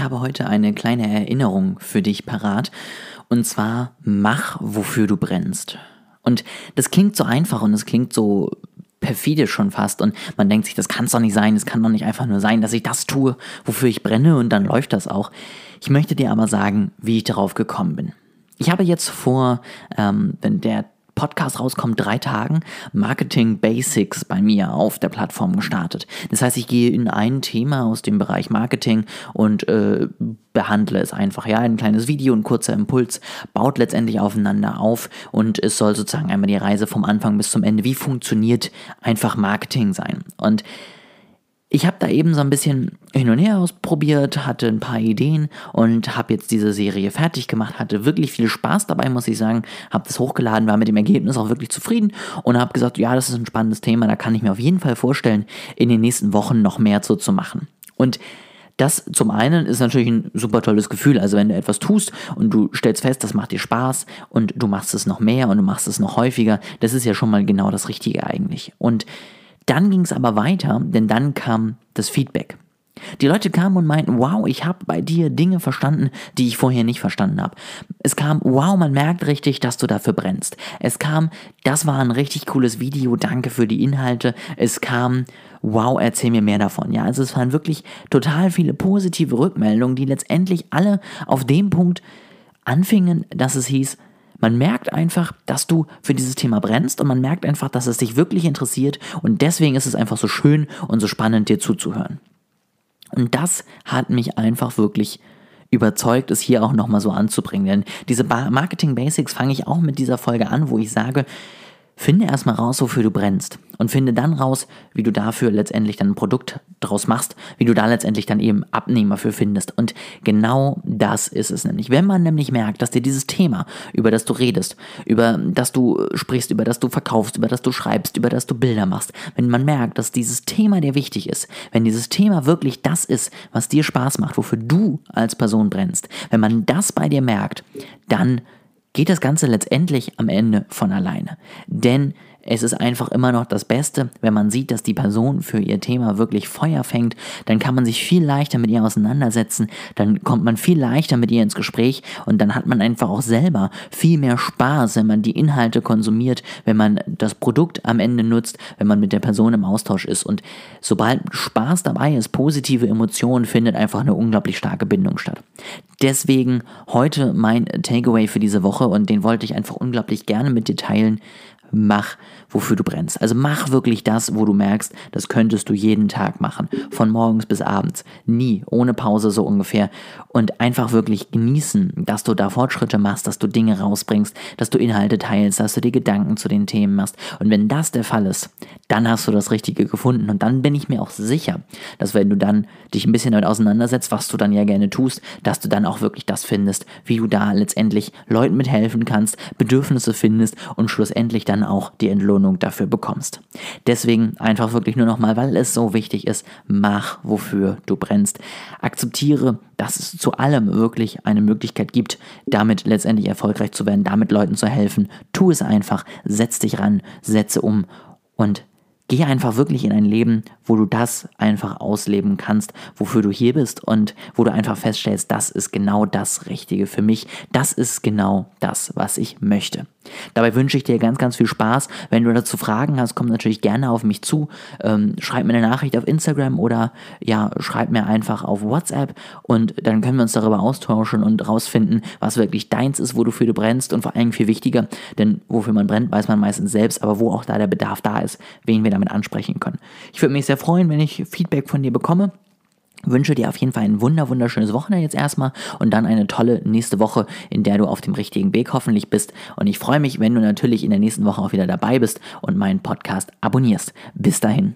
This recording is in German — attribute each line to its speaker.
Speaker 1: Habe heute eine kleine Erinnerung für dich parat. Und zwar, mach, wofür du brennst. Und das klingt so einfach und es klingt so perfide schon fast. Und man denkt sich, das kann es doch nicht sein. Es kann doch nicht einfach nur sein, dass ich das tue, wofür ich brenne und dann läuft das auch. Ich möchte dir aber sagen, wie ich darauf gekommen bin. Ich habe jetzt vor, ähm, wenn der Podcast rauskommt, drei Tagen Marketing Basics bei mir auf der Plattform gestartet. Das heißt, ich gehe in ein Thema aus dem Bereich Marketing und äh, behandle es einfach. Ja, ein kleines Video, ein kurzer Impuls baut letztendlich aufeinander auf und es soll sozusagen einmal die Reise vom Anfang bis zum Ende, wie funktioniert einfach Marketing sein. Und ich habe da eben so ein bisschen hin und her ausprobiert, hatte ein paar Ideen und habe jetzt diese Serie fertig gemacht, hatte wirklich viel Spaß dabei, muss ich sagen, habe das hochgeladen, war mit dem Ergebnis auch wirklich zufrieden und habe gesagt, ja, das ist ein spannendes Thema, da kann ich mir auf jeden Fall vorstellen, in den nächsten Wochen noch mehr zu, zu machen. Und das zum einen ist natürlich ein super tolles Gefühl. Also wenn du etwas tust und du stellst fest, das macht dir Spaß und du machst es noch mehr und du machst es noch häufiger, das ist ja schon mal genau das Richtige eigentlich. Und dann ging es aber weiter, denn dann kam das Feedback. Die Leute kamen und meinten, wow, ich habe bei dir Dinge verstanden, die ich vorher nicht verstanden habe. Es kam, wow, man merkt richtig, dass du dafür brennst. Es kam, das war ein richtig cooles Video, danke für die Inhalte. Es kam, wow, erzähl mir mehr davon. Ja, also es waren wirklich total viele positive Rückmeldungen, die letztendlich alle auf dem Punkt anfingen, dass es hieß, man merkt einfach, dass du für dieses Thema brennst und man merkt einfach, dass es dich wirklich interessiert und deswegen ist es einfach so schön und so spannend, dir zuzuhören. Und das hat mich einfach wirklich überzeugt, es hier auch nochmal so anzubringen. Denn diese Marketing Basics fange ich auch mit dieser Folge an, wo ich sage, Finde erstmal raus, wofür du brennst und finde dann raus, wie du dafür letztendlich dann ein Produkt draus machst, wie du da letztendlich dann eben Abnehmer für findest. Und genau das ist es nämlich. Wenn man nämlich merkt, dass dir dieses Thema, über das du redest, über das du sprichst, über das du verkaufst, über das du schreibst, über das du Bilder machst, wenn man merkt, dass dieses Thema dir wichtig ist, wenn dieses Thema wirklich das ist, was dir Spaß macht, wofür du als Person brennst, wenn man das bei dir merkt, dann geht das Ganze letztendlich am Ende von alleine. Denn es ist einfach immer noch das Beste, wenn man sieht, dass die Person für ihr Thema wirklich Feuer fängt, dann kann man sich viel leichter mit ihr auseinandersetzen, dann kommt man viel leichter mit ihr ins Gespräch und dann hat man einfach auch selber viel mehr Spaß, wenn man die Inhalte konsumiert, wenn man das Produkt am Ende nutzt, wenn man mit der Person im Austausch ist. Und sobald Spaß dabei ist, positive Emotionen, findet einfach eine unglaublich starke Bindung statt. Deswegen heute mein Takeaway für diese Woche und den wollte ich einfach unglaublich gerne mit dir teilen mach, wofür du brennst. Also mach wirklich das, wo du merkst, das könntest du jeden Tag machen. Von morgens bis abends. Nie, ohne Pause so ungefähr. Und einfach wirklich genießen, dass du da Fortschritte machst, dass du Dinge rausbringst, dass du Inhalte teilst, dass du dir Gedanken zu den Themen machst. Und wenn das der Fall ist, dann hast du das Richtige gefunden. Und dann bin ich mir auch sicher, dass wenn du dann dich ein bisschen damit auseinandersetzt, was du dann ja gerne tust, dass du dann auch wirklich das findest, wie du da letztendlich Leuten mithelfen kannst, Bedürfnisse findest und schlussendlich dann dann auch die Entlohnung dafür bekommst. Deswegen einfach wirklich nur nochmal, weil es so wichtig ist, mach, wofür du brennst. Akzeptiere, dass es zu allem wirklich eine Möglichkeit gibt, damit letztendlich erfolgreich zu werden, damit Leuten zu helfen. Tu es einfach, setz dich ran, setze um und Geh einfach wirklich in ein Leben, wo du das einfach ausleben kannst, wofür du hier bist und wo du einfach feststellst, das ist genau das Richtige für mich. Das ist genau das, was ich möchte. Dabei wünsche ich dir ganz, ganz viel Spaß. Wenn du dazu Fragen hast, komm natürlich gerne auf mich zu. Ähm, schreib mir eine Nachricht auf Instagram oder ja, schreib mir einfach auf WhatsApp und dann können wir uns darüber austauschen und rausfinden, was wirklich deins ist, wo du brennst und vor allem viel wichtiger, denn wofür man brennt, weiß man meistens selbst, aber wo auch da der Bedarf da ist, wen wir damit ansprechen können. Ich würde mich sehr freuen, wenn ich Feedback von dir bekomme. Wünsche dir auf jeden Fall ein wunder wunderschönes Wochenende jetzt erstmal und dann eine tolle nächste Woche, in der du auf dem richtigen Weg hoffentlich bist. Und ich freue mich, wenn du natürlich in der nächsten Woche auch wieder dabei bist und meinen Podcast abonnierst. Bis dahin.